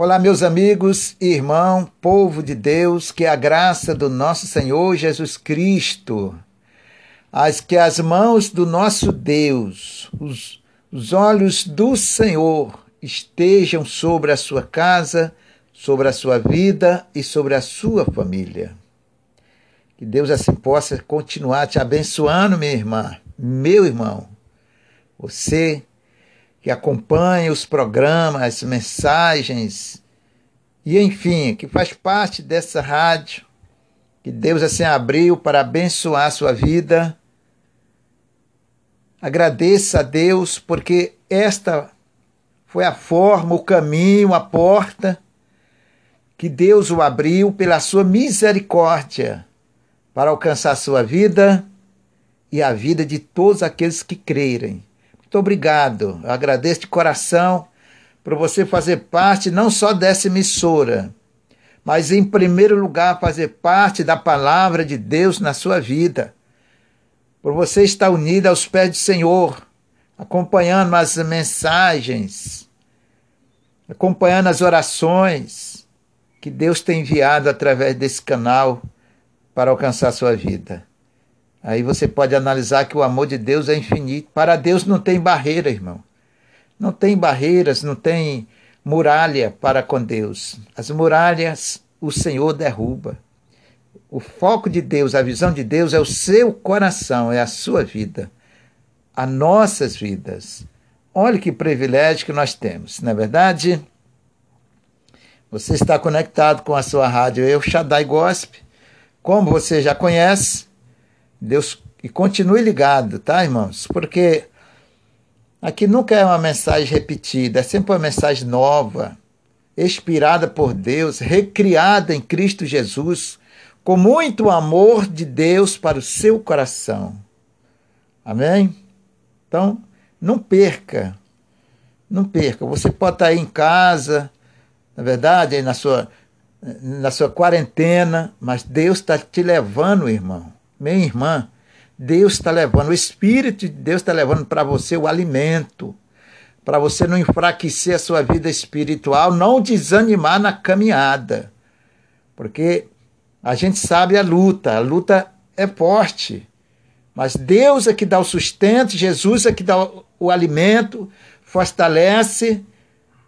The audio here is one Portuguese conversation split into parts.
Olá, meus amigos e irmão, povo de Deus, que a graça do nosso Senhor Jesus Cristo, as que as mãos do nosso Deus, os, os olhos do Senhor estejam sobre a sua casa, sobre a sua vida e sobre a sua família. Que Deus assim possa continuar te abençoando, minha irmã, meu irmão. Você que acompanha os programas, as mensagens, e enfim, que faz parte dessa rádio, que Deus assim abriu para abençoar a sua vida. Agradeça a Deus, porque esta foi a forma, o caminho, a porta que Deus o abriu pela sua misericórdia para alcançar a sua vida e a vida de todos aqueles que crerem. Muito obrigado. Eu agradeço de coração por você fazer parte não só dessa emissora, mas em primeiro lugar fazer parte da palavra de Deus na sua vida. Por você estar unida aos pés do Senhor, acompanhando as mensagens, acompanhando as orações que Deus tem enviado através desse canal para alcançar a sua vida. Aí você pode analisar que o amor de Deus é infinito. Para Deus não tem barreira, irmão. Não tem barreiras, não tem muralha para com Deus. As muralhas o Senhor derruba. O foco de Deus, a visão de Deus é o seu coração, é a sua vida, as nossas vidas. Olha que privilégio que nós temos, não é verdade? Você está conectado com a sua rádio Eu Shaddai Gospel. Como você já conhece, Deus e continue ligado, tá, irmãos? Porque aqui nunca é uma mensagem repetida, é sempre uma mensagem nova, inspirada por Deus, recriada em Cristo Jesus, com muito amor de Deus para o seu coração. Amém? Então, não perca. Não perca. Você pode estar aí em casa, na verdade, aí na sua, na sua quarentena, mas Deus está te levando, irmão minha irmã, Deus está levando, o Espírito de Deus está levando para você o alimento, para você não enfraquecer a sua vida espiritual, não desanimar na caminhada. Porque a gente sabe a luta, a luta é forte. Mas Deus é que dá o sustento, Jesus é que dá o alimento, fortalece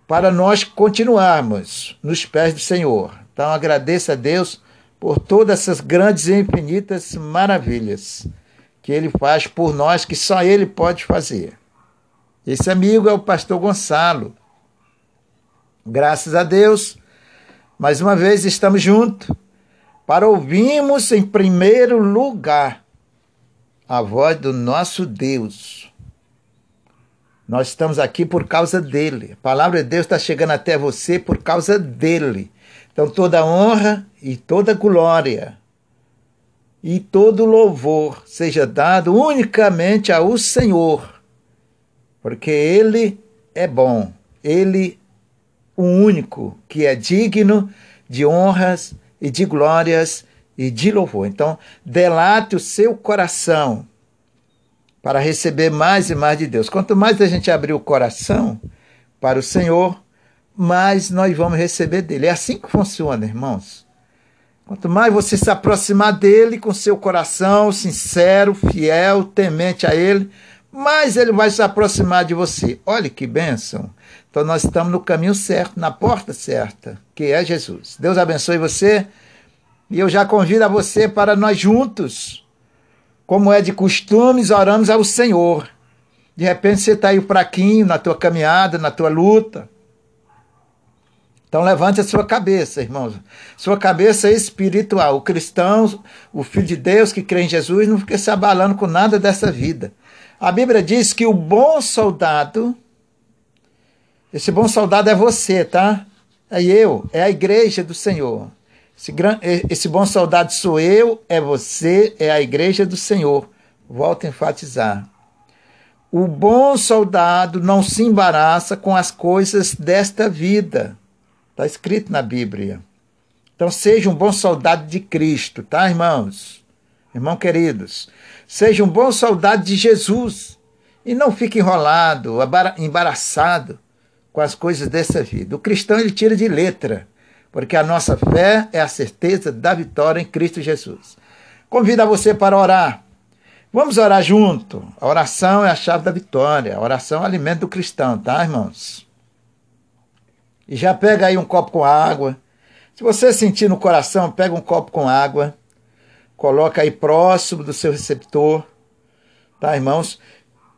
para nós continuarmos nos pés do Senhor. Então agradeça a Deus por todas essas grandes e infinitas maravilhas que ele faz por nós, que só ele pode fazer. Esse amigo é o pastor Gonçalo. Graças a Deus, mais uma vez estamos juntos para ouvirmos em primeiro lugar a voz do nosso Deus. Nós estamos aqui por causa dele. A palavra de Deus está chegando até você por causa dele. Então toda honra e toda glória e todo louvor seja dado unicamente ao Senhor, porque Ele é bom, Ele o único que é digno de honras e de glórias e de louvor. Então, delate o seu coração para receber mais e mais de Deus. Quanto mais a gente abrir o coração para o Senhor, mais nós vamos receber dele. É assim que funciona, irmãos. Quanto mais você se aproximar dele com seu coração sincero, fiel, temente a ele, mais ele vai se aproximar de você. Olha que bênção. Então nós estamos no caminho certo, na porta certa, que é Jesus. Deus abençoe você. E eu já convido a você para nós juntos, como é de costumes, oramos ao Senhor. De repente você está aí fraquinho na tua caminhada, na tua luta. Então levante a sua cabeça, irmãos. Sua cabeça é espiritual. O cristão, o filho de Deus que crê em Jesus, não fica se abalando com nada dessa vida. A Bíblia diz que o bom soldado, esse bom soldado é você, tá? É eu, é a igreja do Senhor. Esse, esse bom soldado sou eu, é você, é a igreja do Senhor. Volto a enfatizar. O bom soldado não se embaraça com as coisas desta vida Está escrito na Bíblia. Então seja um bom soldado de Cristo, tá, irmãos? Irmão queridos, seja um bom soldado de Jesus e não fique enrolado, embaraçado com as coisas dessa vida. O cristão ele tira de letra, porque a nossa fé é a certeza da vitória em Cristo Jesus. Convido a você para orar. Vamos orar junto. A oração é a chave da vitória. A oração é o alimento do cristão, tá, irmãos? E já pega aí um copo com água. Se você sentir no coração, pega um copo com água, coloca aí próximo do seu receptor, tá, irmãos?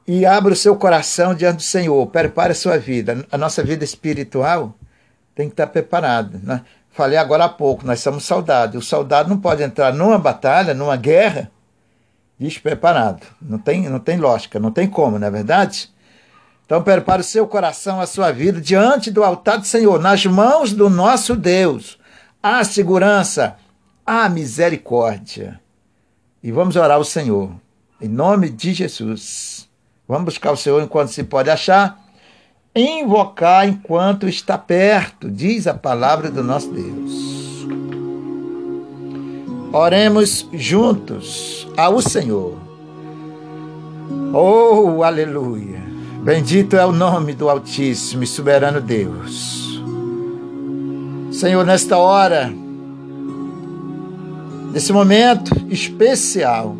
E abra o seu coração diante do Senhor. Prepare a sua vida. A nossa vida espiritual tem que estar preparada. Né? Falei agora há pouco, nós somos soldados. O soldado não pode entrar numa batalha, numa guerra, despreparado. Não tem, não tem lógica, não tem como, não é verdade? Então prepare o seu coração, a sua vida diante do altar do Senhor, nas mãos do nosso Deus. Há segurança, há misericórdia. E vamos orar ao Senhor, em nome de Jesus. Vamos buscar o Senhor enquanto se pode achar. Invocar enquanto está perto, diz a palavra do nosso Deus. Oremos juntos ao Senhor. Oh, aleluia! Bendito é o nome do Altíssimo e Soberano Deus. Senhor, nesta hora, nesse momento especial,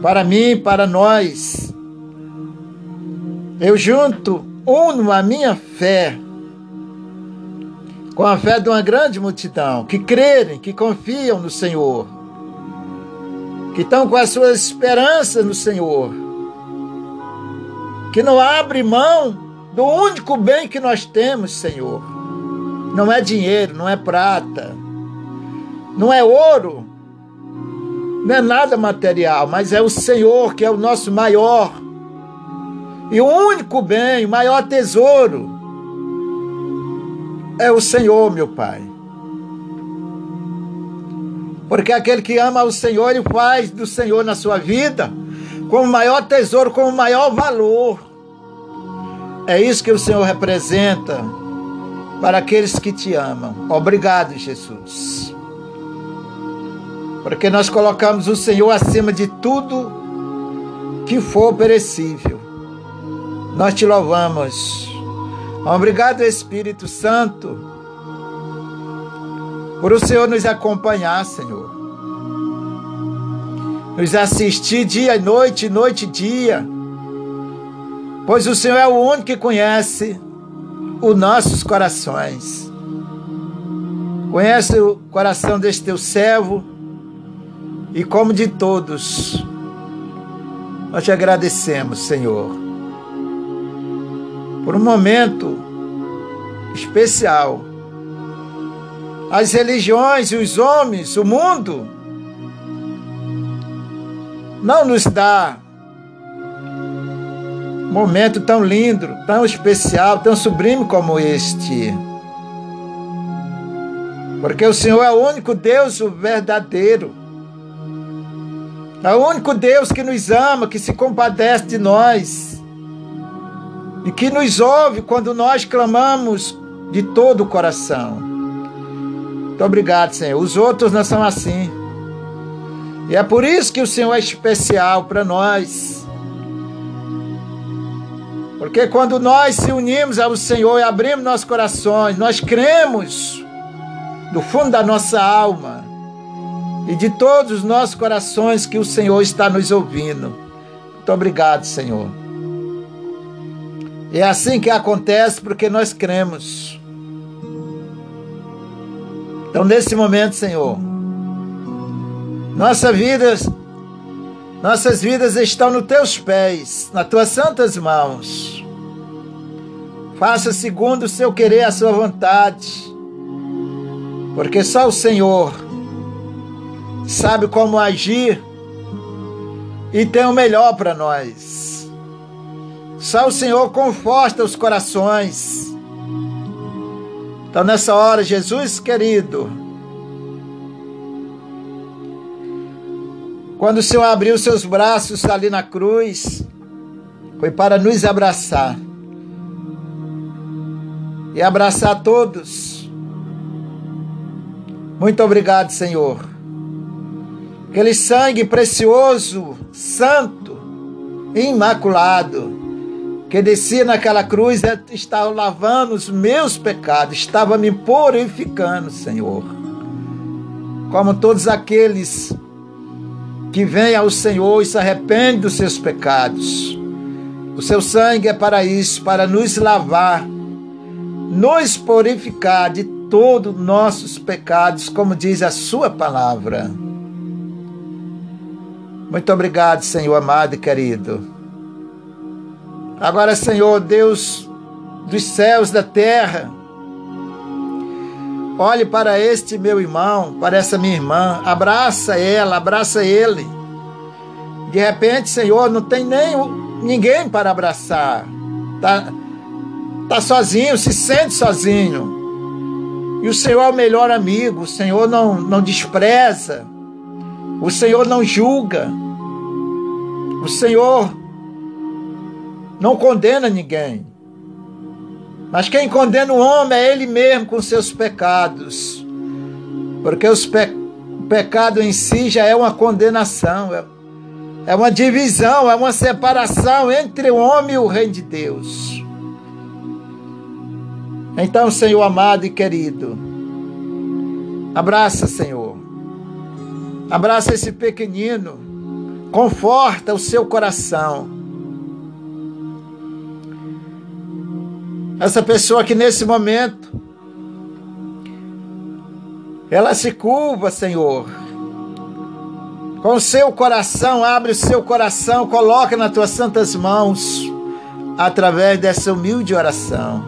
para mim, para nós, eu junto, uno a minha fé com a fé de uma grande multidão que crerem, que confiam no Senhor, que estão com as suas esperanças no Senhor que não abre mão do único bem que nós temos, Senhor. Não é dinheiro, não é prata, não é ouro, não é nada material, mas é o Senhor que é o nosso maior e o único bem, o maior tesouro é o Senhor, meu Pai. Porque aquele que ama o Senhor, ele faz do Senhor na sua vida como maior tesouro, como maior valor. É isso que o Senhor representa para aqueles que te amam. Obrigado, Jesus. Porque nós colocamos o Senhor acima de tudo que for perecível. Nós te louvamos. Obrigado, Espírito Santo, por o Senhor nos acompanhar, Senhor nos assistir dia e noite, noite e dia, pois o Senhor é o único que conhece os nossos corações. Conhece o coração deste teu servo e, como de todos, nós te agradecemos, Senhor, por um momento especial. As religiões os homens, o mundo, não nos dá momento tão lindo, tão especial, tão sublime como este. Porque o Senhor é o único Deus verdadeiro. É o único Deus que nos ama, que se compadece de nós e que nos ouve quando nós clamamos de todo o coração. Muito obrigado, Senhor. Os outros não são assim. E é por isso que o Senhor é especial para nós. Porque quando nós se unimos ao Senhor e abrimos nossos corações, nós cremos do fundo da nossa alma e de todos os nossos corações que o Senhor está nos ouvindo. Muito obrigado, Senhor. É assim que acontece porque nós cremos. Então, nesse momento, Senhor, nossa vida, nossas vidas estão nos teus pés, nas tuas santas mãos. Faça segundo o seu querer, a sua vontade, porque só o Senhor sabe como agir e tem o melhor para nós. Só o Senhor conforta os corações. Então, nessa hora, Jesus querido, Quando o Senhor abriu seus braços ali na cruz, foi para nos abraçar e abraçar todos. Muito obrigado, Senhor. Aquele sangue precioso, santo, imaculado, que descia naquela cruz é, estava lavando os meus pecados, estava me purificando, Senhor. Como todos aqueles que vêm ao Senhor e se arrependem dos seus pecados. O seu sangue é para isso, para nos lavar, nos purificar de todos nossos pecados, como diz a sua palavra. Muito obrigado, Senhor amado e querido. Agora, Senhor, Deus dos céus, da terra, olhe para este meu irmão, para essa minha irmã, abraça ela, abraça ele. De repente, Senhor, não tem nem ninguém para abraçar. Tá, tá sozinho, se sente sozinho. E o Senhor é o melhor amigo, o Senhor não, não despreza, o Senhor não julga, o Senhor não condena ninguém. Mas quem condena o homem é ele mesmo com seus pecados. Porque os pe o pecado em si já é uma condenação, é, é uma divisão, é uma separação entre o homem e o reino de Deus. Então, Senhor amado e querido, abraça, Senhor. Abraça esse pequenino, conforta o seu coração Essa pessoa que nesse momento ela se curva, Senhor. Com o seu coração, abre o seu coração, coloca nas tuas santas mãos, através dessa humilde oração.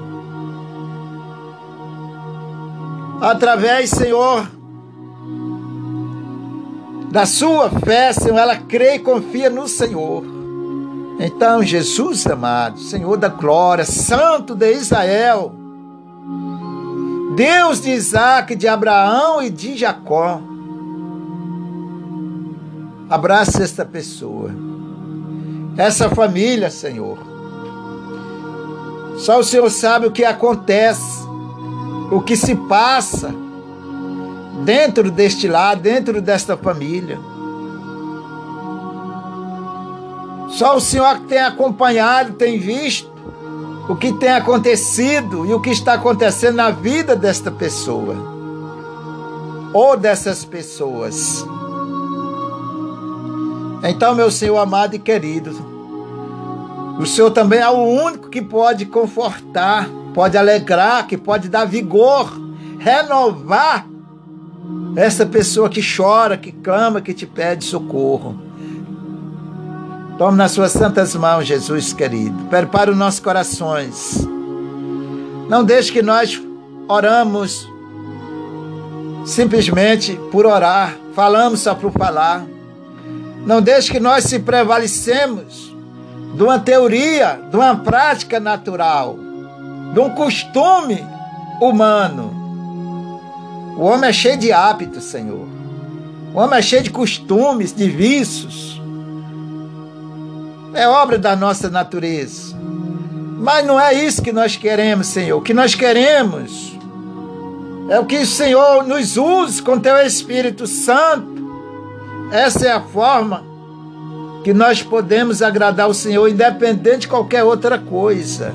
Através, Senhor, da sua fé, Senhor, ela crê e confia no Senhor. Então, Jesus amado, Senhor da glória, Santo de Israel, Deus de Isaac, de Abraão e de Jacó, abraça esta pessoa, essa família, Senhor. Só o Senhor sabe o que acontece, o que se passa dentro deste lar, dentro desta família. Só o Senhor que tem acompanhado, tem visto o que tem acontecido e o que está acontecendo na vida desta pessoa ou dessas pessoas. Então, meu Senhor amado e querido, o Senhor também é o único que pode confortar, pode alegrar, que pode dar vigor, renovar essa pessoa que chora, que clama, que te pede socorro. Tome nas suas santas mãos, Jesus querido. Prepara os nossos corações. Não deixe que nós oramos simplesmente por orar, falamos só por falar. Não deixe que nós se prevalecemos de uma teoria, de uma prática natural, de um costume humano. O homem é cheio de hábitos, Senhor. O homem é cheio de costumes, de vícios é obra da nossa natureza. Mas não é isso que nós queremos, Senhor. O que nós queremos é o que o Senhor nos use com teu Espírito Santo. Essa é a forma que nós podemos agradar o Senhor, independente de qualquer outra coisa.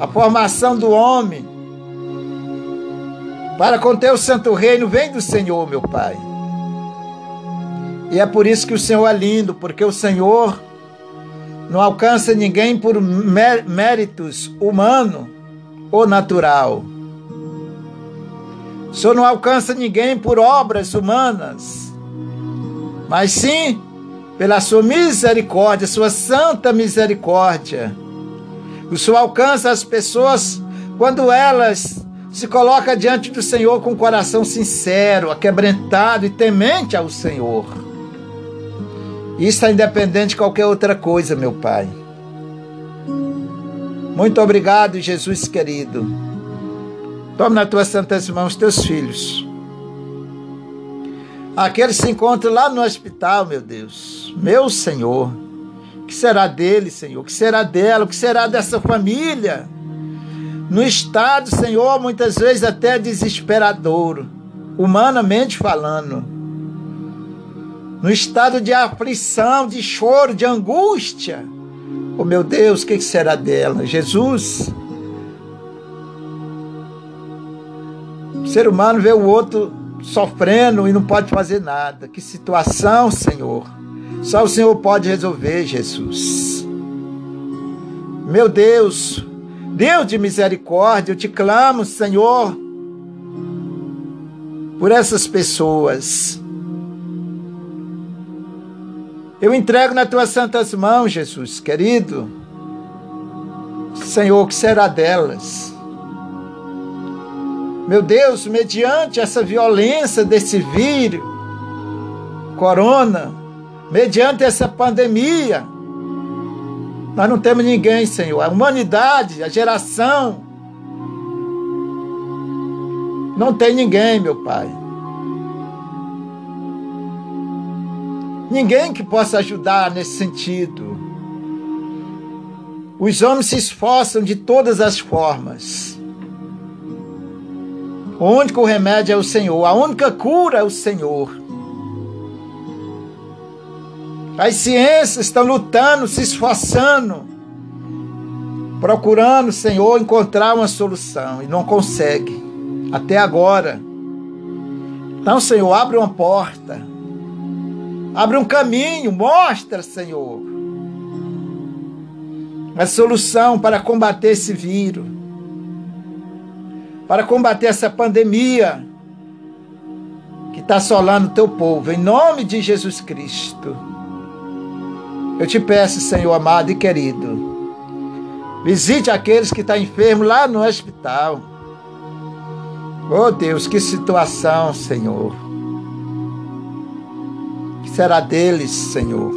A formação do homem para conter o santo reino vem do Senhor, meu Pai. E é por isso que o Senhor é lindo, porque o Senhor não alcança ninguém por méritos humano ou natural. O Senhor não alcança ninguém por obras humanas, mas sim pela sua misericórdia, sua santa misericórdia. O Senhor alcança as pessoas quando elas se colocam diante do Senhor com o coração sincero, aquebrantado e temente ao Senhor. Isso é independente de qualquer outra coisa, meu Pai. Muito obrigado, Jesus querido. Tome nas tuas santas mãos teus filhos. Aquele se encontra lá no hospital, meu Deus. Meu Senhor. O que será dele, Senhor? O que será dela? O que será dessa família? No estado, Senhor, muitas vezes até desesperador, humanamente falando no estado de aflição, de choro, de angústia, Oh meu Deus, o que será dela? Jesus? O ser humano vê o outro sofrendo e não pode fazer nada. Que situação, Senhor. Só o Senhor pode resolver, Jesus. Meu Deus, Deus de misericórdia, eu te clamo, Senhor, por essas pessoas. Eu entrego nas tuas santas mãos, Jesus, querido. Senhor, o que será delas? Meu Deus, mediante essa violência desse vírus, corona, mediante essa pandemia, nós não temos ninguém, Senhor. A humanidade, a geração, não tem ninguém, meu Pai. Ninguém que possa ajudar nesse sentido. Os homens se esforçam de todas as formas. O único remédio é o Senhor, a única cura é o Senhor. As ciências estão lutando, se esforçando, procurando, Senhor, encontrar uma solução e não consegue até agora. Então, Senhor, abre uma porta, abre um caminho, mostra, Senhor, a solução para combater esse vírus para combater essa pandemia que está assolando o teu povo, em nome de Jesus Cristo. Eu te peço, Senhor amado e querido, visite aqueles que estão tá enfermos lá no hospital. Oh Deus, que situação, Senhor. Será deles, Senhor?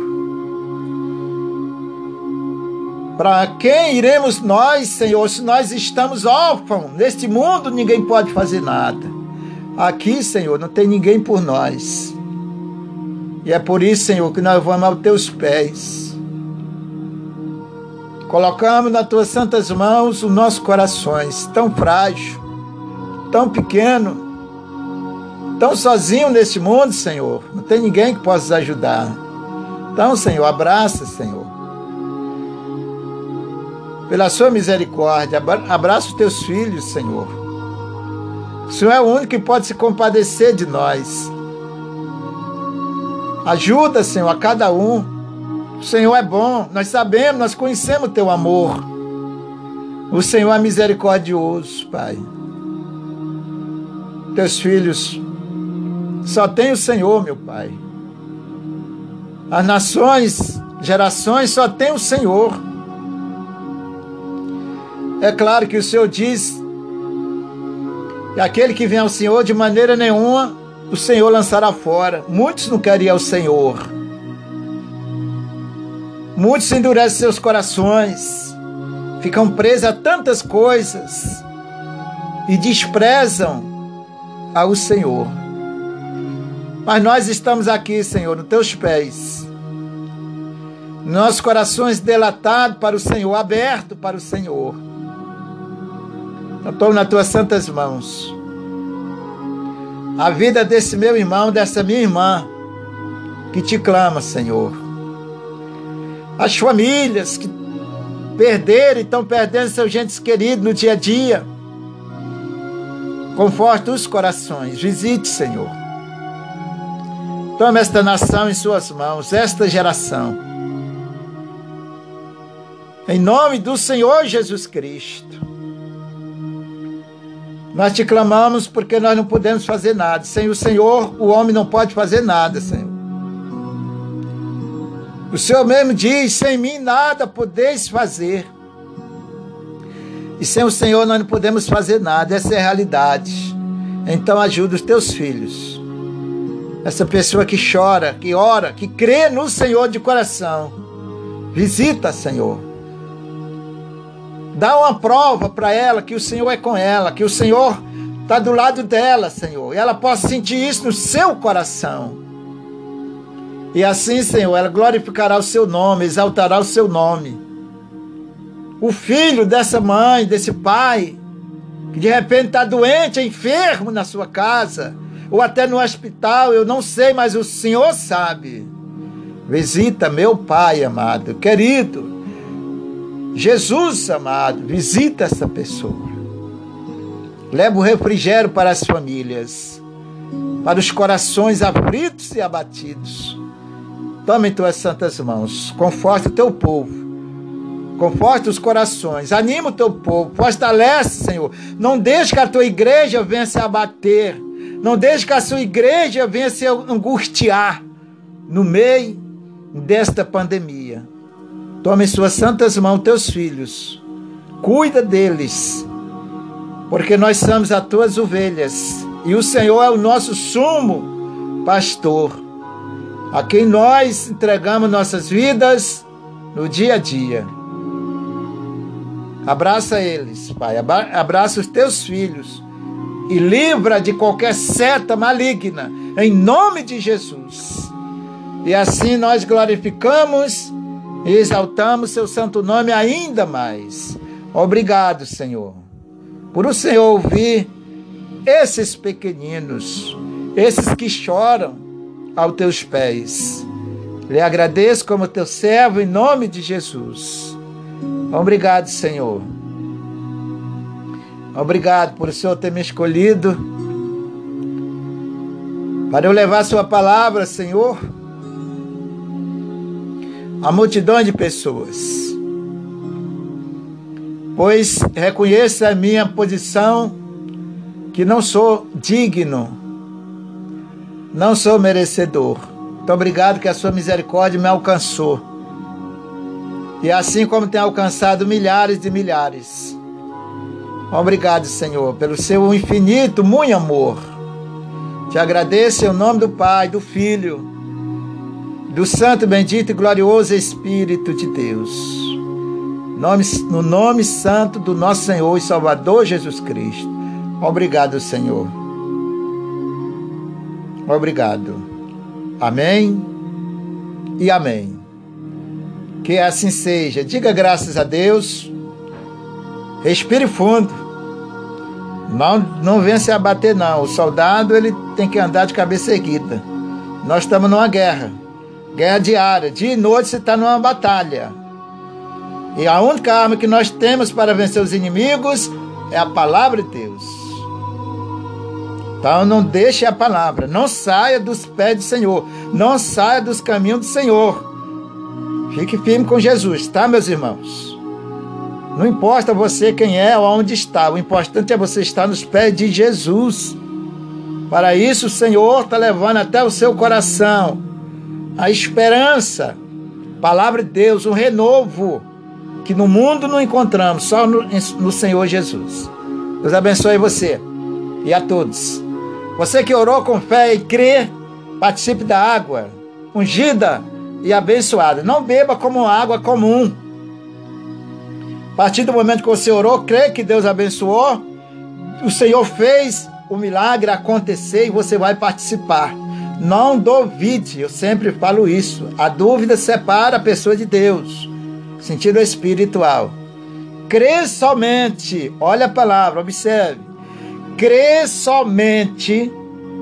Para quem iremos nós, Senhor, se nós estamos órfãos? Neste mundo ninguém pode fazer nada. Aqui, Senhor, não tem ninguém por nós. E é por isso, Senhor, que nós vamos aos teus pés. Colocamos nas tuas santas mãos os nossos corações, tão frágil, tão pequeno, tão sozinho neste mundo, Senhor. Não tem ninguém que possa ajudar. Então, Senhor, abraça, Senhor pela sua misericórdia. Abraça os teus filhos, Senhor. O Senhor é o único que pode se compadecer de nós. Ajuda, Senhor, a cada um. O Senhor é bom, nós sabemos, nós conhecemos o teu amor. O Senhor é misericordioso, Pai. Teus filhos só tem o Senhor, meu Pai. As nações, gerações só tem o Senhor. É claro que o Senhor diz que aquele que vem ao Senhor de maneira nenhuma o Senhor lançará fora. Muitos não querem ao Senhor. Muitos endurecem seus corações, ficam presos a tantas coisas e desprezam ao Senhor. Mas nós estamos aqui, Senhor, nos teus pés. Nossos corações delatados para o Senhor, abertos para o Senhor. Eu estou nas tuas santas mãos. A vida desse meu irmão, dessa minha irmã, que te clama, Senhor. As famílias que perderam e estão perdendo seus gentes queridos no dia a dia. Conforte os corações. Visite, Senhor. Toma esta nação em suas mãos, esta geração. Em nome do Senhor Jesus Cristo. Nós te clamamos porque nós não podemos fazer nada. Sem o Senhor, o homem não pode fazer nada, Senhor. O Senhor mesmo diz: sem mim nada podeis fazer. E sem o Senhor nós não podemos fazer nada. Essa é a realidade. Então ajuda os teus filhos. Essa pessoa que chora, que ora, que crê no Senhor de coração. Visita, Senhor. Dá uma prova para ela que o Senhor é com ela, que o Senhor está do lado dela, Senhor. E ela possa sentir isso no seu coração. E assim, Senhor, ela glorificará o seu nome, exaltará o seu nome. O filho dessa mãe, desse pai, que de repente está doente, enfermo na sua casa, ou até no hospital, eu não sei, mas o Senhor sabe. Visita meu pai amado, querido Jesus amado, visita essa pessoa. Leva o refrigério para as famílias, para os corações aflitos e abatidos. Toma em tuas santas mãos, conforta o teu povo Conforta os corações, anima o teu povo, fortalece, Senhor. Não deixe que a tua igreja venha se abater. Não deixe que a sua igreja venha se angustiar no meio desta pandemia. Tome em suas santas mãos teus filhos. Cuida deles. Porque nós somos as tuas ovelhas. E o Senhor é o nosso sumo pastor. A quem nós entregamos nossas vidas no dia a dia. Abraça eles, Pai. Abraça os teus filhos e livra de qualquer seta maligna, em nome de Jesus. E assim nós glorificamos e exaltamos seu santo nome ainda mais. Obrigado, Senhor, por o Senhor ouvir esses pequeninos, esses que choram aos teus pés. Lhe agradeço como teu servo em nome de Jesus. Obrigado, Senhor. Obrigado por o Senhor ter me escolhido para eu levar Sua palavra, Senhor, a multidão de pessoas. Pois reconheço a minha posição que não sou digno, não sou merecedor. Muito obrigado que a Sua misericórdia me alcançou e assim como tem alcançado milhares e milhares. Obrigado, Senhor, pelo seu infinito, muito amor. Te agradeço em nome do Pai, do Filho, do Santo, bendito e glorioso Espírito de Deus. no nome santo do nosso Senhor e Salvador Jesus Cristo. Obrigado, Senhor. Obrigado. Amém e amém. Que assim seja. Diga graças a Deus. Respire fundo. Não, não venha se abater, não. O soldado ele tem que andar de cabeça erguida. Nós estamos numa guerra. Guerra diária. Dia e noite você está numa batalha. E a única arma que nós temos para vencer os inimigos é a palavra de Deus. Então não deixe a palavra. Não saia dos pés do Senhor. Não saia dos caminhos do Senhor. Fique firme com Jesus, tá, meus irmãos? Não importa você quem é ou onde está, o importante é você estar nos pés de Jesus. Para isso, o Senhor está levando até o seu coração a esperança, palavra de Deus, um renovo que no mundo não encontramos, só no, no Senhor Jesus. Deus abençoe você e a todos. Você que orou com fé e crê, participe da água ungida e abençoada. Não beba como água comum. A partir do momento que você orou, crê que Deus abençoou, o Senhor fez o milagre acontecer e você vai participar. Não duvide, eu sempre falo isso. A dúvida separa a pessoa de Deus. Sentido espiritual. Crê somente, olha a palavra, observe. Crê somente,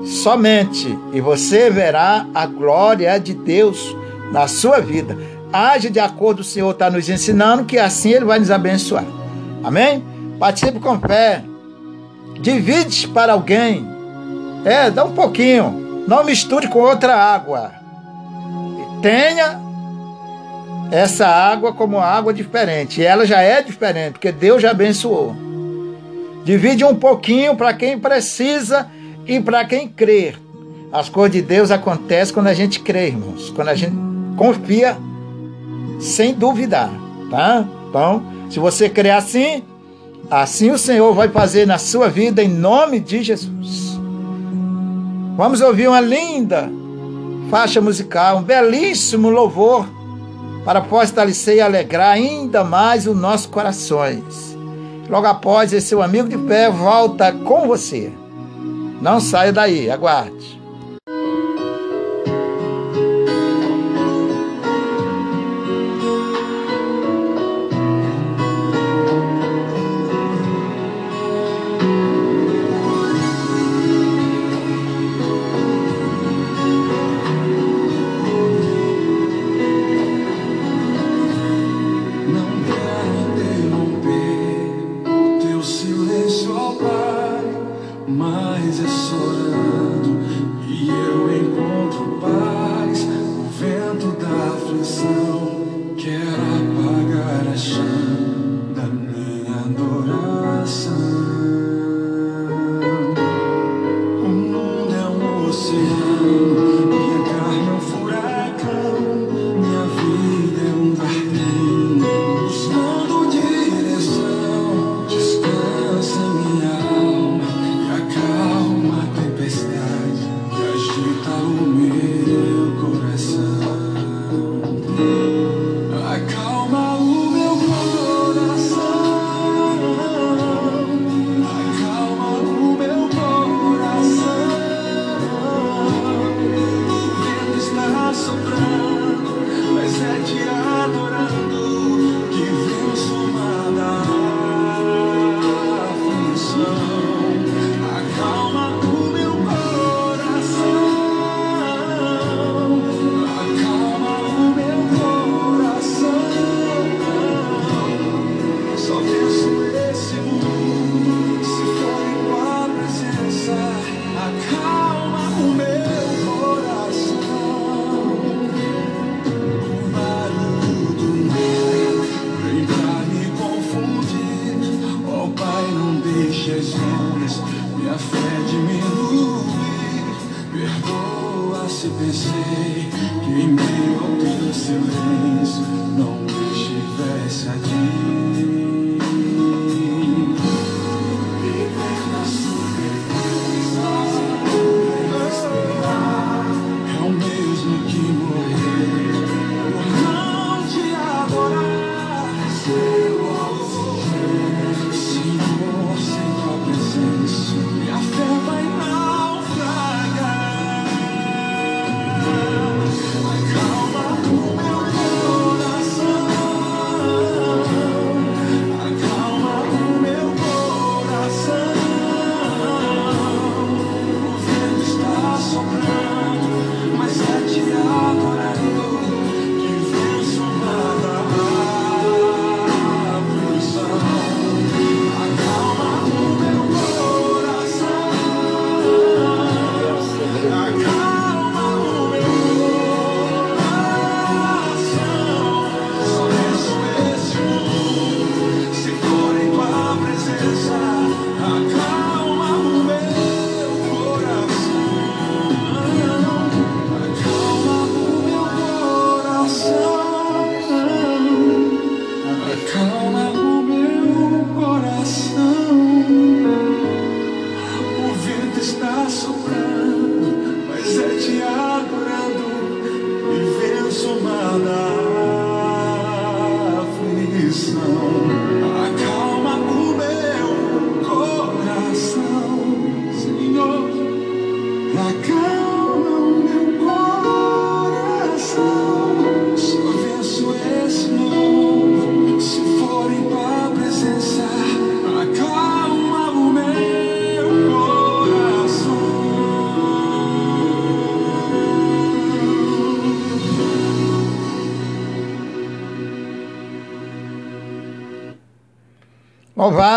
somente, e você verá a glória de Deus na sua vida. Age de acordo com o Senhor está nos ensinando, que assim Ele vai nos abençoar. Amém? Participe com fé. Divide para alguém. É, dá um pouquinho. Não misture com outra água. Tenha essa água como água diferente. E ela já é diferente, porque Deus já abençoou. Divide um pouquinho para quem precisa e para quem crer. As coisas de Deus acontecem quando a gente crê, irmãos. Quando a gente confia sem duvidar, tá? Então, se você crê assim, assim o Senhor vai fazer na sua vida em nome de Jesus. Vamos ouvir uma linda faixa musical, um belíssimo louvor para fortalecer e alegrar ainda mais os nossos corações. Logo após, esse seu amigo de fé volta com você. Não saia daí, aguarde.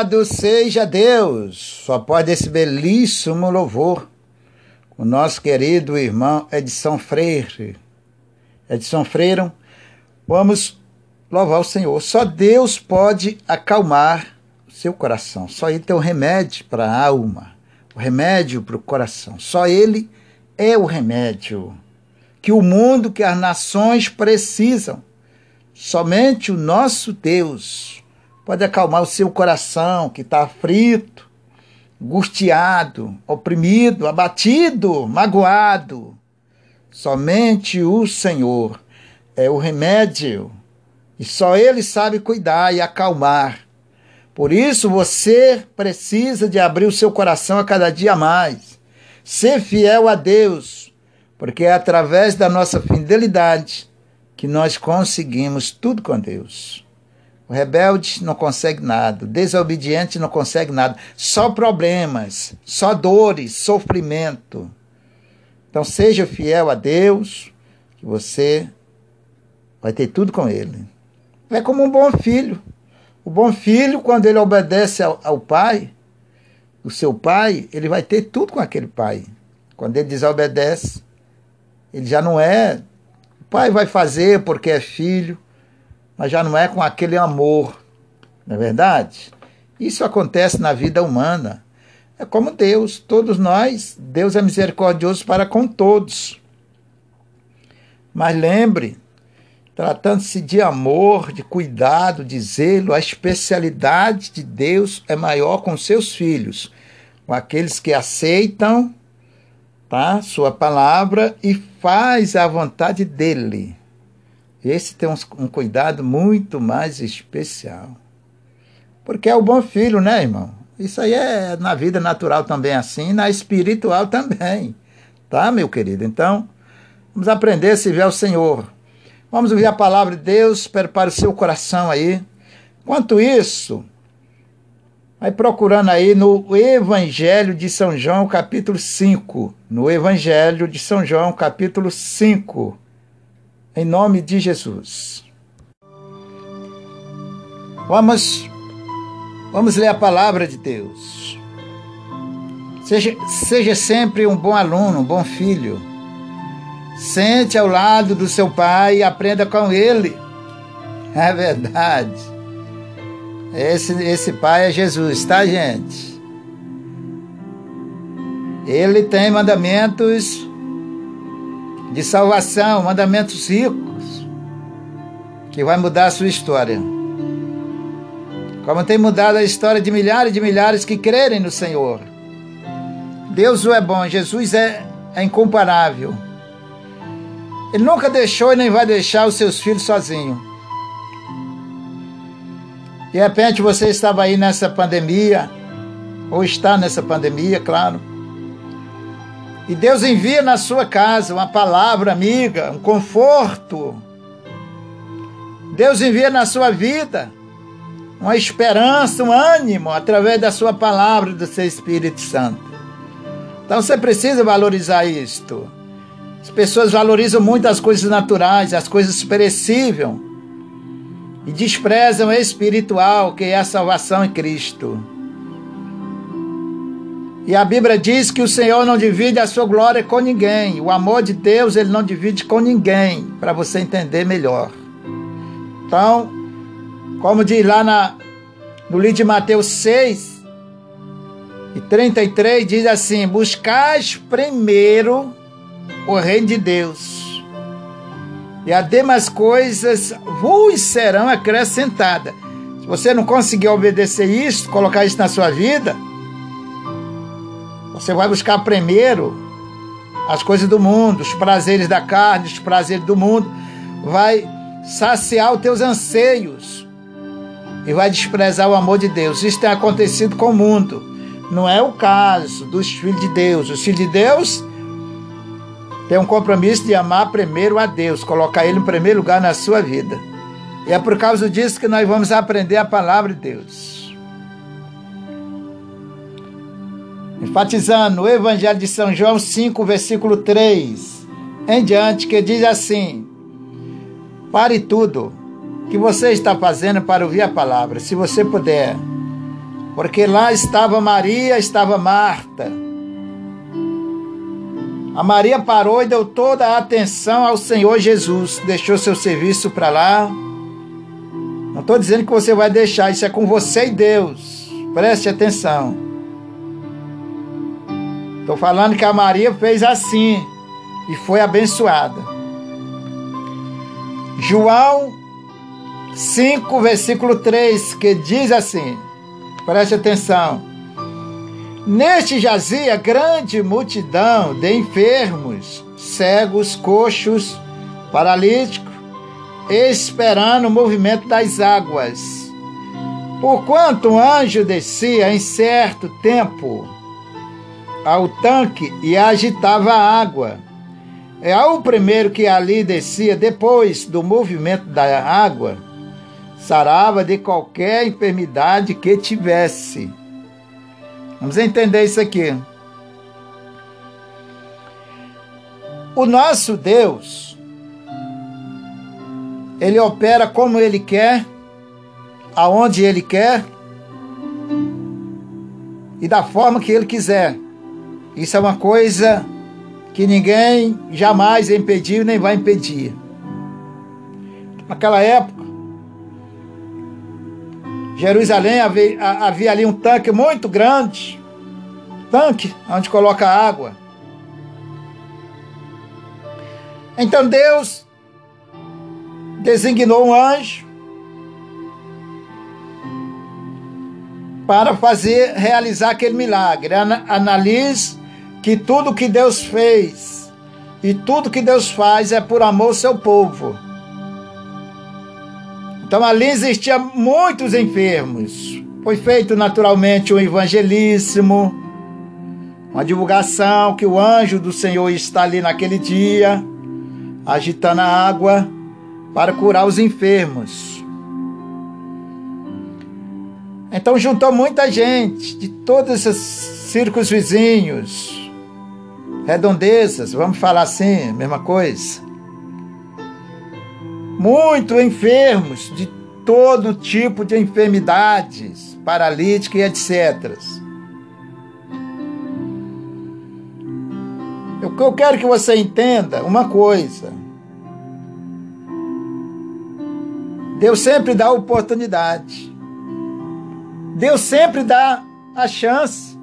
Louvado seja Deus! Só pode esse belíssimo louvor. O nosso querido irmão Edson Freire. Edson Freire, vamos louvar o Senhor. Só Deus pode acalmar o seu coração. Só Ele tem o remédio para a alma, o remédio para o coração. Só Ele é o remédio que o mundo, que as nações precisam. Somente o nosso Deus pode acalmar o seu coração que está aflito, angustiado, oprimido, abatido, magoado. Somente o Senhor é o remédio e só Ele sabe cuidar e acalmar. Por isso você precisa de abrir o seu coração a cada dia mais, ser fiel a Deus, porque é através da nossa fidelidade que nós conseguimos tudo com Deus. O rebelde não consegue nada, o desobediente não consegue nada, só problemas, só dores, sofrimento. Então seja fiel a Deus, que você vai ter tudo com Ele. É como um bom filho. O bom filho, quando ele obedece ao, ao pai, do seu pai, ele vai ter tudo com aquele pai. Quando ele desobedece, ele já não é. O pai vai fazer porque é filho, mas já não é com aquele amor, não é verdade? Isso acontece na vida humana. É como Deus, todos nós, Deus é misericordioso para com todos. Mas lembre, tratando-se de amor, de cuidado, de zelo, a especialidade de Deus é maior com seus filhos, com aqueles que aceitam tá, sua palavra e faz a vontade dele. Esse tem um, cuidado muito mais especial. Porque é o bom filho, né, irmão? Isso aí é na vida natural também assim, na espiritual também. Tá, meu querido? Então, vamos aprender a se ver ao Senhor. Vamos ouvir a palavra de Deus, prepare o seu coração aí. Enquanto isso, vai procurando aí no Evangelho de São João, capítulo 5. No Evangelho de São João, capítulo 5. Em nome de Jesus. Vamos Vamos ler a palavra de Deus. Seja, seja sempre um bom aluno, um bom filho. Sente ao lado do seu pai e aprenda com ele. É verdade. Esse, esse pai é Jesus, tá, gente? Ele tem mandamentos de salvação, mandamentos ricos, que vai mudar a sua história como tem mudado a história de milhares de milhares que crerem no Senhor. Deus o é bom, Jesus é, é incomparável. Ele nunca deixou e nem vai deixar os seus filhos sozinhos. De repente você estava aí nessa pandemia, ou está nessa pandemia, claro. E Deus envia na sua casa uma palavra amiga, um conforto. Deus envia na sua vida uma esperança, um ânimo através da sua palavra, do seu Espírito Santo. Então você precisa valorizar isto. As pessoas valorizam muito as coisas naturais, as coisas perecíveis, e desprezam o espiritual, que é a salvação em Cristo. E a Bíblia diz que o Senhor não divide a sua glória com ninguém. O amor de Deus ele não divide com ninguém, para você entender melhor. Então, como diz lá na, no livro de Mateus 6 e 33, diz assim: Buscais primeiro o reino de Deus, e as demais coisas vos serão acrescentadas. Se você não conseguir obedecer isso, colocar isso na sua vida, você vai buscar primeiro as coisas do mundo, os prazeres da carne, os prazeres do mundo, vai saciar os teus anseios e vai desprezar o amor de Deus. Isso tem acontecido com o mundo. Não é o caso dos filhos de Deus. Os filhos de Deus têm um compromisso de amar primeiro a Deus, colocar Ele em primeiro lugar na sua vida. E é por causa disso que nós vamos aprender a palavra de Deus. Enfatizando o Evangelho de São João 5, versículo 3 em diante, que diz assim: Pare tudo que você está fazendo para ouvir a palavra, se você puder. Porque lá estava Maria, estava Marta. A Maria parou e deu toda a atenção ao Senhor Jesus, deixou seu serviço para lá. Não estou dizendo que você vai deixar, isso é com você e Deus. Preste atenção. Estou falando que a Maria fez assim e foi abençoada. João 5, versículo 3, que diz assim: preste atenção. Neste jazia grande multidão de enfermos, cegos, coxos, paralíticos, esperando o movimento das águas. Porquanto um anjo descia em certo tempo ao tanque e agitava a água. É ao primeiro que ali descia, depois do movimento da água, sarava de qualquer enfermidade que tivesse. Vamos entender isso aqui. O nosso Deus, ele opera como ele quer, aonde ele quer e da forma que ele quiser. Isso é uma coisa que ninguém jamais impediu nem vai impedir. Naquela época, Jerusalém havia, havia ali um tanque muito grande tanque onde coloca água. Então Deus designou um anjo para fazer realizar aquele milagre. Analise que tudo que Deus fez e tudo que Deus faz é por amor ao seu povo. Então ali existiam muitos enfermos. Foi feito naturalmente um evangelíssimo, uma divulgação que o anjo do Senhor está ali naquele dia, agitando a água para curar os enfermos. Então juntou muita gente de todos esses círculos vizinhos, redondezas, vamos falar assim, mesma coisa. Muito enfermos de todo tipo de enfermidades, paralíticas e etc. Eu quero que você entenda uma coisa. Deus sempre dá oportunidade. Deus sempre dá a chance.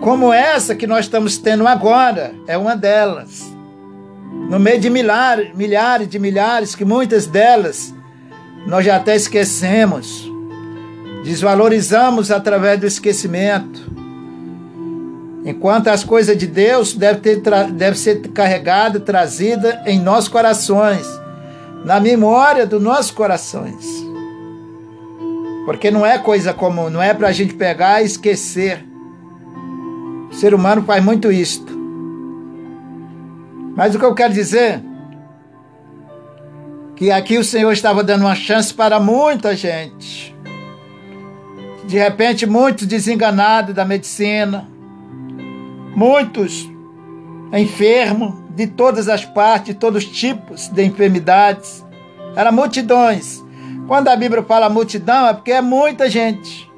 Como essa que nós estamos tendo agora, é uma delas. No meio de milhares, milhares de milhares, que muitas delas nós já até esquecemos, desvalorizamos através do esquecimento. Enquanto as coisas de Deus devem, ter, deve ser carregada, trazida em nossos corações, na memória dos nossos corações. Porque não é coisa comum, não é para a gente pegar e esquecer. O ser humano faz muito isto. Mas o que eu quero dizer que aqui o Senhor estava dando uma chance para muita gente. De repente, muitos desenganados da medicina, muitos enfermos de todas as partes, de todos os tipos de enfermidades. Eram multidões. Quando a Bíblia fala multidão, é porque é muita gente.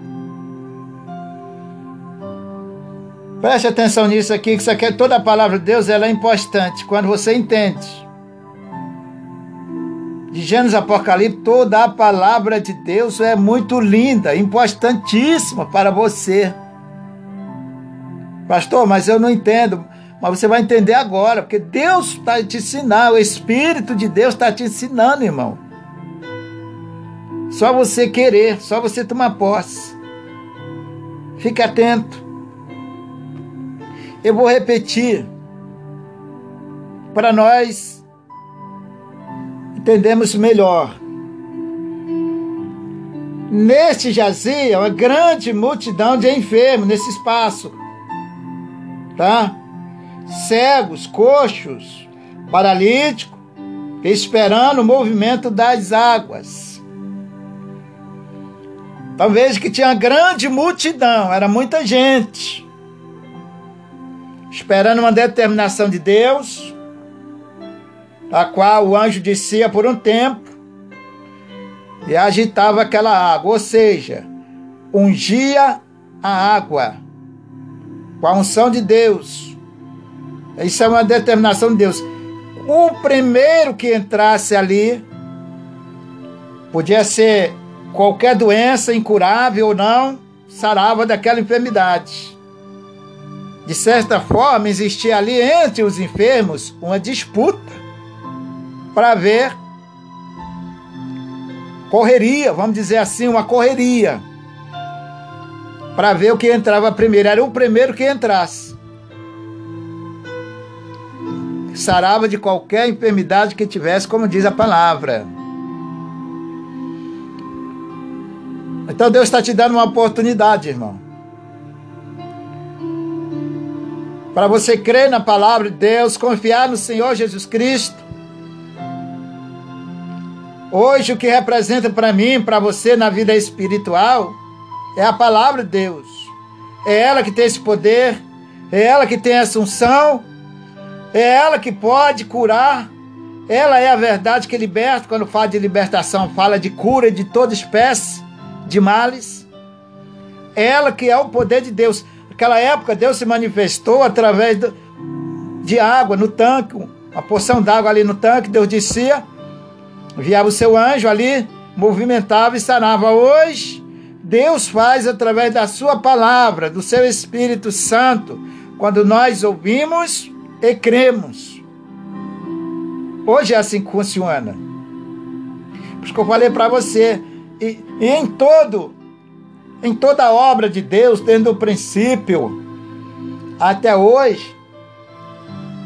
Preste atenção nisso aqui, que isso aqui é toda a palavra de Deus, ela é importante quando você entende. De Gênesis Apocalipse, toda a palavra de Deus é muito linda, importantíssima para você. Pastor, mas eu não entendo. Mas você vai entender agora, porque Deus está te ensinando, o Espírito de Deus está te ensinando, irmão. Só você querer, só você tomar posse. Fique atento. Eu vou repetir para nós entendermos melhor. Neste jazia uma grande multidão de enfermos nesse espaço tá? Cegos, coxos, paralíticos, esperando o movimento das águas. Talvez que tinha grande multidão, era muita gente, esperando uma determinação de Deus, a qual o anjo descia por um tempo e agitava aquela água, ou seja, ungia a água com a unção de Deus. Isso é uma determinação de Deus. O primeiro que entrasse ali podia ser qualquer doença incurável ou não, sarava daquela enfermidade. De certa forma, existia ali entre os enfermos uma disputa para ver correria, vamos dizer assim, uma correria para ver o que entrava primeiro. Era o primeiro que entrasse. Sarava de qualquer enfermidade que tivesse, como diz a palavra. Então Deus está te dando uma oportunidade, irmão. Para você crer na palavra de Deus, confiar no Senhor Jesus Cristo. Hoje, o que representa para mim, para você na vida espiritual, é a palavra de Deus. É ela que tem esse poder, é ela que tem essa unção, é ela que pode curar. Ela é a verdade que liberta. Quando fala de libertação, fala de cura de toda espécie de males. Ela que é o poder de Deus. Naquela época, Deus se manifestou através de água no tanque, uma porção d'água ali no tanque. Deus descia, enviava o seu anjo ali, movimentava e sanava. Hoje, Deus faz através da sua palavra, do seu Espírito Santo, quando nós ouvimos e cremos. Hoje é assim que funciona. Por isso que eu falei para você, e, e em todo em toda a obra de Deus, desde o princípio até hoje,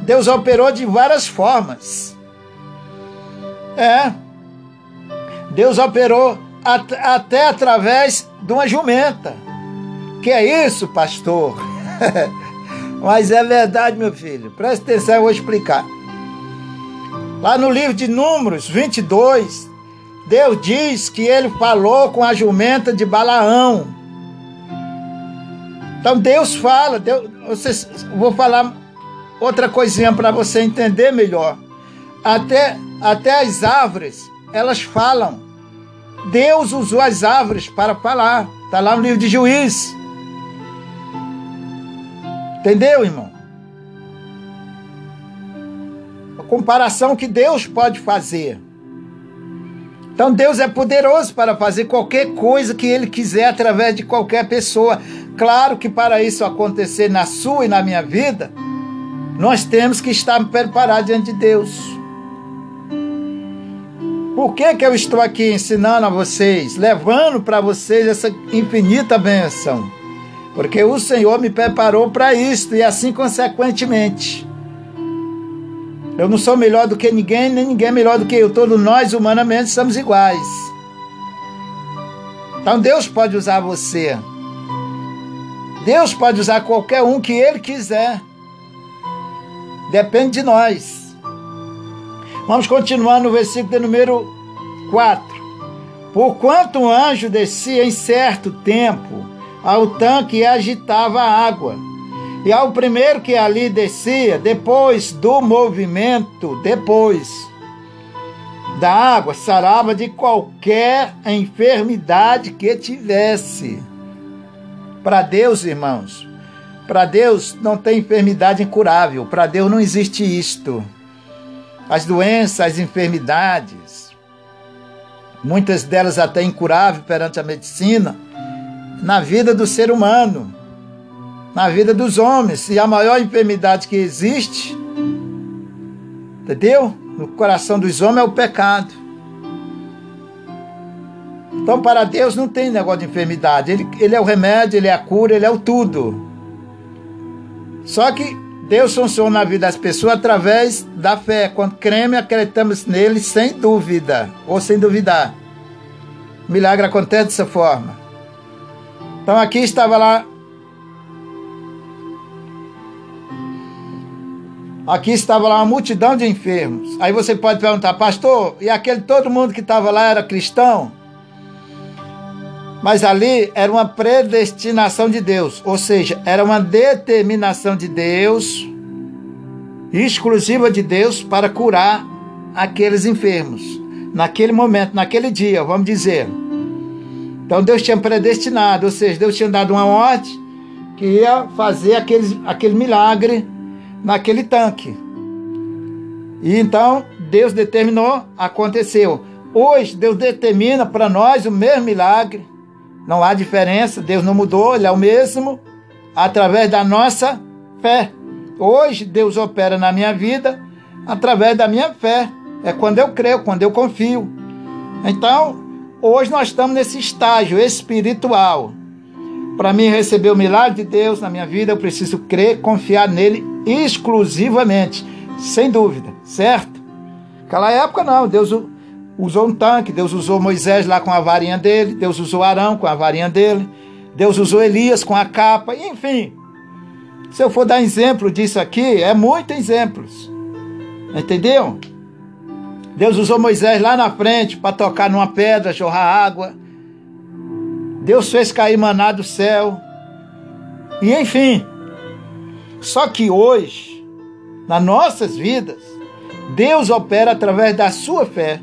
Deus operou de várias formas. É. Deus operou at até através de uma jumenta. Que é isso, pastor? Mas é verdade, meu filho. Presta atenção, eu vou explicar. Lá no livro de Números 22, Deus diz que ele falou com a jumenta de Balaão. Então Deus fala, Deus, vocês, vou falar outra coisinha para você entender melhor. Até, até as árvores, elas falam. Deus usou as árvores para falar. Está lá no livro de Juiz. Entendeu, irmão? A comparação que Deus pode fazer. Então Deus é poderoso para fazer qualquer coisa que Ele quiser através de qualquer pessoa. Claro que para isso acontecer na sua e na minha vida, nós temos que estar preparados diante de Deus. Por que, que eu estou aqui ensinando a vocês, levando para vocês essa infinita benção? Porque o Senhor me preparou para isto e assim consequentemente. Eu não sou melhor do que ninguém, nem ninguém é melhor do que eu. Todos nós, humanamente, somos iguais. Então Deus pode usar você. Deus pode usar qualquer um que Ele quiser. Depende de nós. Vamos continuar no versículo número 4. Porquanto o anjo descia em certo tempo ao tanque e agitava a água e ao primeiro que ali descia, depois do movimento, depois da água, sarava de qualquer enfermidade que tivesse. Para Deus, irmãos, para Deus não tem enfermidade incurável, para Deus não existe isto. As doenças, as enfermidades, muitas delas até incuráveis perante a medicina, na vida do ser humano na vida dos homens. E a maior enfermidade que existe, entendeu? No coração dos homens é o pecado. Então, para Deus não tem negócio de enfermidade. Ele, ele é o remédio, ele é a cura, ele é o tudo. Só que Deus funciona na vida das pessoas através da fé. Quando cremos acreditamos nele sem dúvida, ou sem duvidar. O milagre acontece dessa forma. Então aqui estava lá Aqui estava lá uma multidão de enfermos. Aí você pode perguntar, pastor, e aquele todo mundo que estava lá era cristão? Mas ali era uma predestinação de Deus, ou seja, era uma determinação de Deus, exclusiva de Deus, para curar aqueles enfermos. Naquele momento, naquele dia, vamos dizer. Então Deus tinha predestinado, ou seja, Deus tinha dado uma ordem que ia fazer aquele, aquele milagre naquele tanque. E então Deus determinou, aconteceu. Hoje Deus determina para nós o mesmo milagre. Não há diferença, Deus não mudou, Ele é o mesmo, através da nossa fé. Hoje Deus opera na minha vida através da minha fé. É quando eu creio, quando eu confio. Então, hoje nós estamos nesse estágio espiritual. Para mim receber o milagre de Deus na minha vida, eu preciso crer, confiar nele exclusivamente, sem dúvida, certo? Naquela época não, Deus usou um tanque, Deus usou Moisés lá com a varinha dele, Deus usou Arão com a varinha dele, Deus usou Elias com a capa, enfim. Se eu for dar exemplo disso aqui, é muitos exemplos. Entendeu? Deus usou Moisés lá na frente para tocar numa pedra, jorrar água. Deus fez cair maná do céu. E enfim. Só que hoje, nas nossas vidas, Deus opera através da sua fé,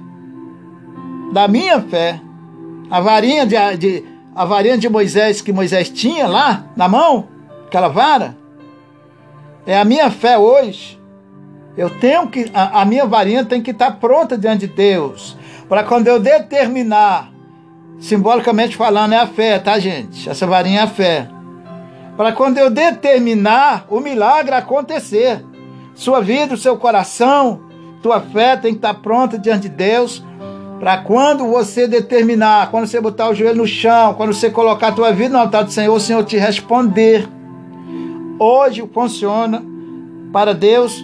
da minha fé. A varinha de, de a varinha de Moisés que Moisés tinha lá na mão, aquela vara, é a minha fé hoje. Eu tenho que, a, a minha varinha tem que estar pronta diante de Deus, para quando eu determinar, simbolicamente falando, é a fé, tá, gente? Essa varinha é a fé. Para quando eu determinar o milagre acontecer. Sua vida, o seu coração, tua fé tem que estar pronta diante de Deus para quando você determinar, quando você botar o joelho no chão, quando você colocar a tua vida no altar do Senhor, o Senhor te responder. Hoje funciona para Deus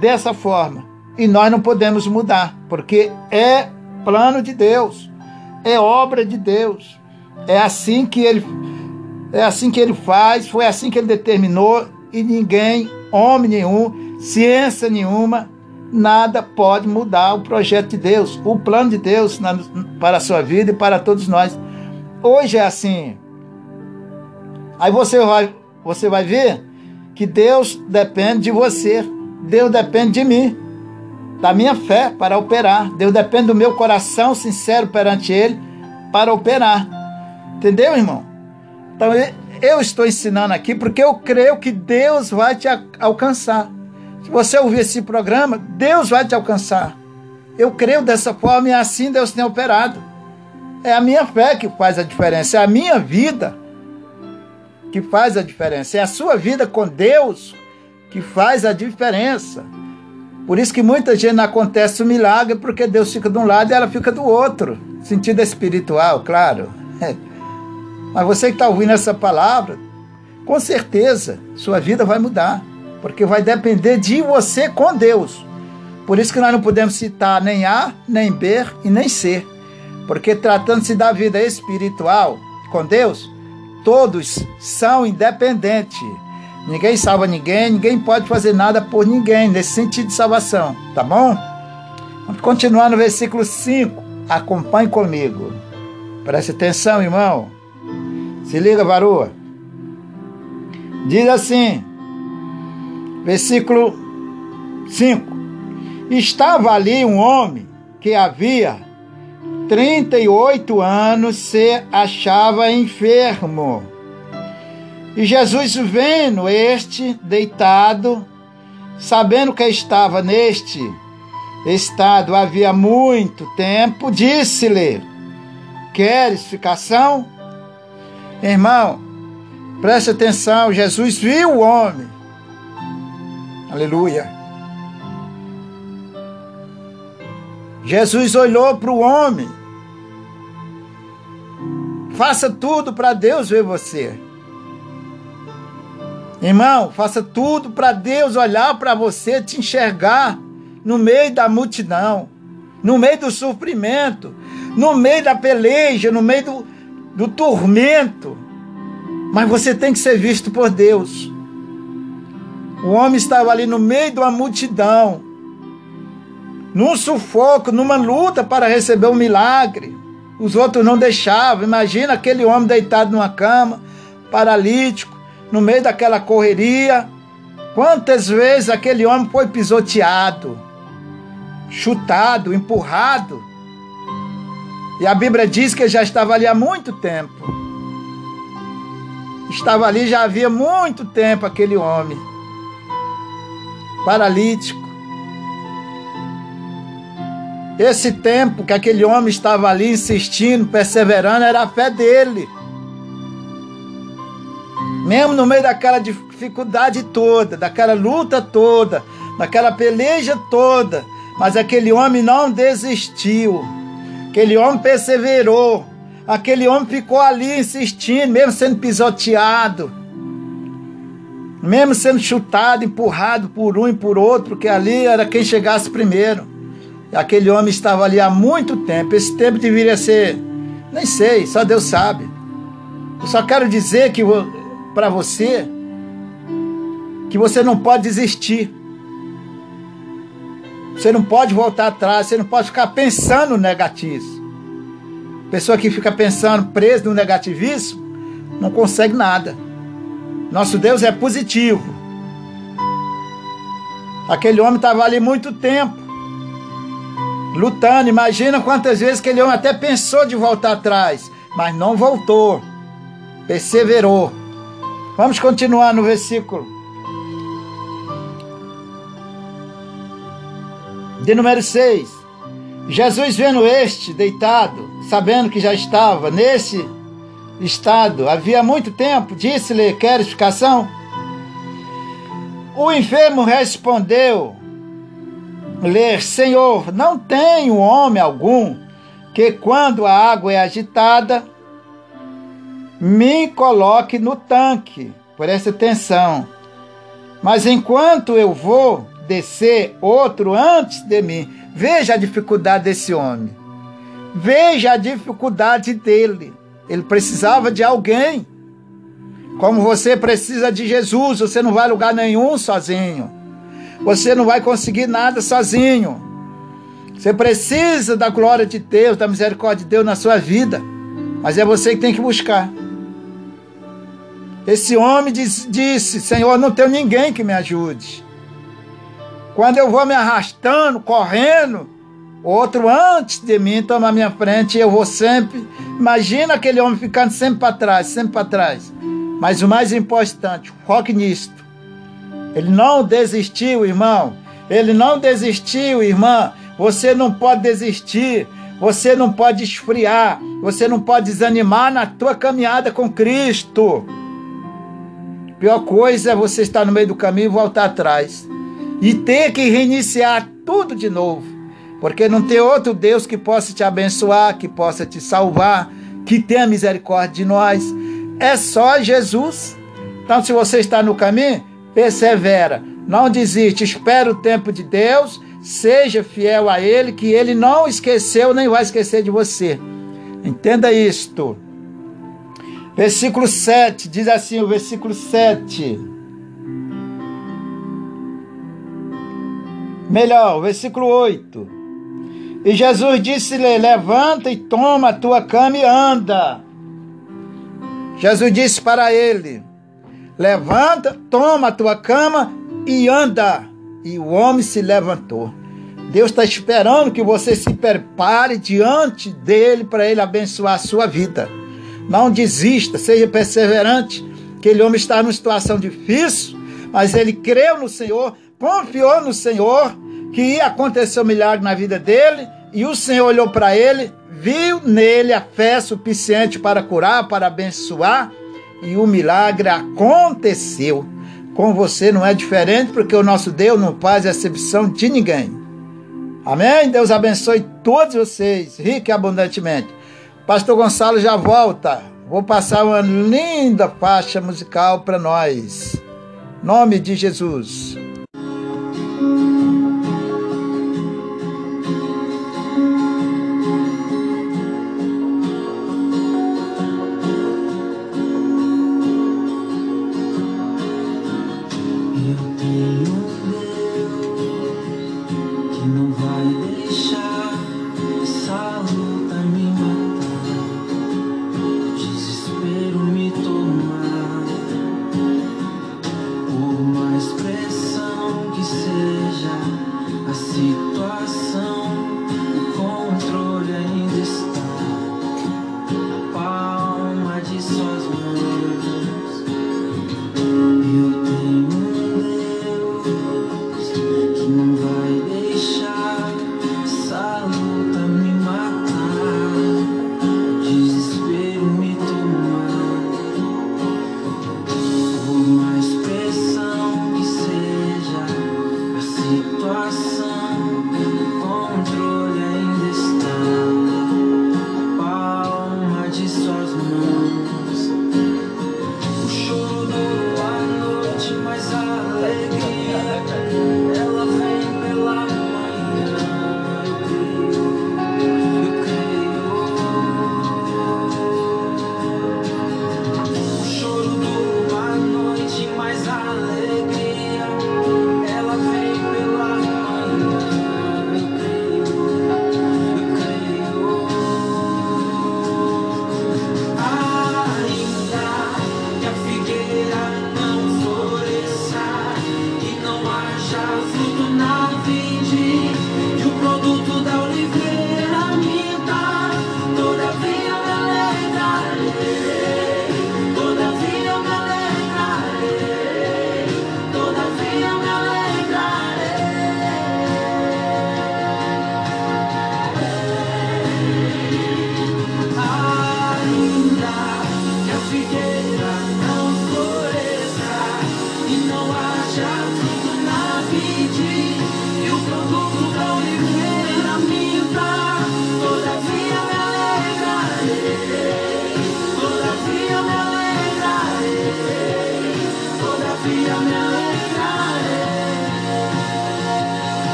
dessa forma. E nós não podemos mudar, porque é plano de Deus, é obra de Deus. É assim que ele é assim que ele faz, foi assim que ele determinou e ninguém, homem nenhum, ciência nenhuma nada pode mudar o projeto de Deus, o plano de Deus na, para a sua vida e para todos nós. Hoje é assim. Aí você vai, você vai ver que Deus depende de você, Deus depende de mim, da minha fé para operar. Deus depende do meu coração sincero perante Ele para operar. Entendeu, irmão? Então eu estou ensinando aqui porque eu creio que Deus vai te alcançar. Se você ouvir esse programa, Deus vai te alcançar. Eu creio dessa forma e assim Deus tem operado. É a minha fé que faz a diferença, é a minha vida que faz a diferença, é a sua vida com Deus que faz a diferença. Por isso que muita gente não acontece o milagre porque Deus fica de um lado e ela fica do outro. Sentido espiritual, claro. Mas você que está ouvindo essa palavra, com certeza sua vida vai mudar porque vai depender de você com Deus. Por isso que nós não podemos citar nem A, nem B e nem C, porque tratando-se da vida espiritual com Deus, todos são independentes. Ninguém salva ninguém, ninguém pode fazer nada por ninguém nesse sentido de salvação, tá bom? Vamos continuar no versículo 5. Acompanhe comigo. Preste atenção, irmão. Se liga, varoa. Diz assim: Versículo 5. Estava ali um homem que havia 38 anos se achava enfermo. E Jesus, vendo este deitado, sabendo que estava neste estado havia muito tempo, disse-lhe: Queres ficação? Irmão, preste atenção, Jesus viu o homem Aleluia. Jesus olhou para o homem. Faça tudo para Deus ver você. Irmão, faça tudo para Deus olhar para você, te enxergar no meio da multidão, no meio do sofrimento, no meio da peleja, no meio do, do tormento. Mas você tem que ser visto por Deus. O homem estava ali no meio de uma multidão, num sufoco, numa luta para receber um milagre. Os outros não deixavam. Imagina aquele homem deitado numa cama, paralítico, no meio daquela correria. Quantas vezes aquele homem foi pisoteado, chutado, empurrado. E a Bíblia diz que já estava ali há muito tempo. Estava ali já havia muito tempo aquele homem paralítico. Esse tempo que aquele homem estava ali insistindo, perseverando, era a fé dele. Mesmo no meio daquela dificuldade toda, daquela luta toda, daquela peleja toda, mas aquele homem não desistiu. Aquele homem perseverou. Aquele homem ficou ali insistindo, mesmo sendo pisoteado mesmo sendo chutado, empurrado por um e por outro, porque ali era quem chegasse primeiro. Aquele homem estava ali há muito tempo. Esse tempo deveria ser, nem sei, só Deus sabe. Eu só quero dizer que para você que você não pode desistir. Você não pode voltar atrás, você não pode ficar pensando no negativo. Pessoa que fica pensando preso no negativismo não consegue nada. Nosso Deus é positivo. Aquele homem estava ali muito tempo, lutando. Imagina quantas vezes aquele homem até pensou de voltar atrás. mas não voltou, perseverou. Vamos continuar no versículo de número 6. Jesus vendo este deitado, sabendo que já estava nesse estado havia muito tempo, disse-lhe: Quer explicação? O enfermo respondeu: Ler, Senhor, não tenho homem algum que, quando a água é agitada, me coloque no tanque. Preste atenção. Mas enquanto eu vou descer, outro antes de mim. Veja a dificuldade desse homem. Veja a dificuldade dele. Ele precisava de alguém. Como você precisa de Jesus, você não vai a lugar nenhum sozinho. Você não vai conseguir nada sozinho. Você precisa da glória de Deus, da misericórdia de Deus na sua vida. Mas é você que tem que buscar. Esse homem disse: Senhor, não tenho ninguém que me ajude. Quando eu vou me arrastando, correndo, outro antes de mim toma a minha frente e eu vou sempre. Imagina aquele homem ficando sempre para trás, sempre para trás. Mas o mais importante, foque nisto. Ele não desistiu, irmão. Ele não desistiu, irmã. Você não pode desistir. Você não pode esfriar. Você não pode desanimar na tua caminhada com Cristo. Pior coisa é você estar no meio do caminho e voltar atrás e ter que reiniciar tudo de novo, porque não tem outro Deus que possa te abençoar, que possa te salvar, que tenha misericórdia de nós. É só Jesus. Então, se você está no caminho, persevera, não desiste, espera o tempo de Deus, seja fiel a Ele, que Ele não esqueceu nem vai esquecer de você. Entenda isto. Versículo 7, diz assim o versículo 7. Melhor, versículo 8. E Jesus disse-lhe: Levanta e toma a tua cama e anda. Jesus disse para ele: Levanta, toma a tua cama e anda. E o homem se levantou. Deus está esperando que você se prepare diante dele para ele abençoar a sua vida. Não desista, seja perseverante. Aquele homem está numa situação difícil, mas ele creu no Senhor, confiou no Senhor que ia acontecer um milagre na vida dele e o Senhor olhou para ele, viu nele a fé suficiente para curar, para abençoar e o milagre aconteceu. Com você não é diferente, porque o nosso Deus não faz exceção de ninguém. Amém? Deus abençoe todos vocês, rico e abundantemente. Pastor Gonçalo já volta. Vou passar uma linda faixa musical para nós. Nome de Jesus.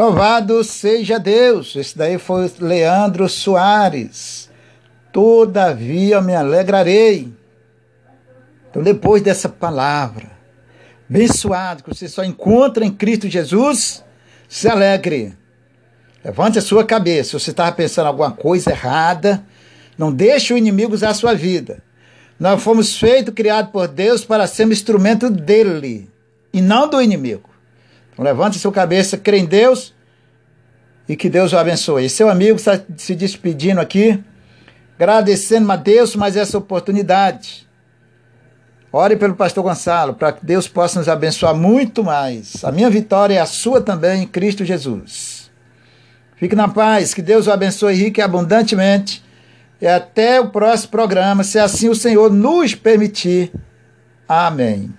Louvado seja Deus! Esse daí foi Leandro Soares. Todavia me alegrarei. Então, depois dessa palavra, abençoado, que você só encontra em Cristo Jesus, se alegre. Levante a sua cabeça. Se você estava pensando alguma coisa errada, não deixe o inimigo usar a sua vida. Nós fomos feitos, criados por Deus para sermos instrumento dele e não do inimigo. Então levante sua cabeça, crê em Deus e que Deus o abençoe. Seu amigo está se despedindo aqui, agradecendo a Deus mais essa oportunidade. Ore pelo pastor Gonçalo, para que Deus possa nos abençoar muito mais. A minha vitória é a sua também em Cristo Jesus. Fique na paz, que Deus o abençoe rico e abundantemente. E até o próximo programa, se assim o Senhor nos permitir. Amém.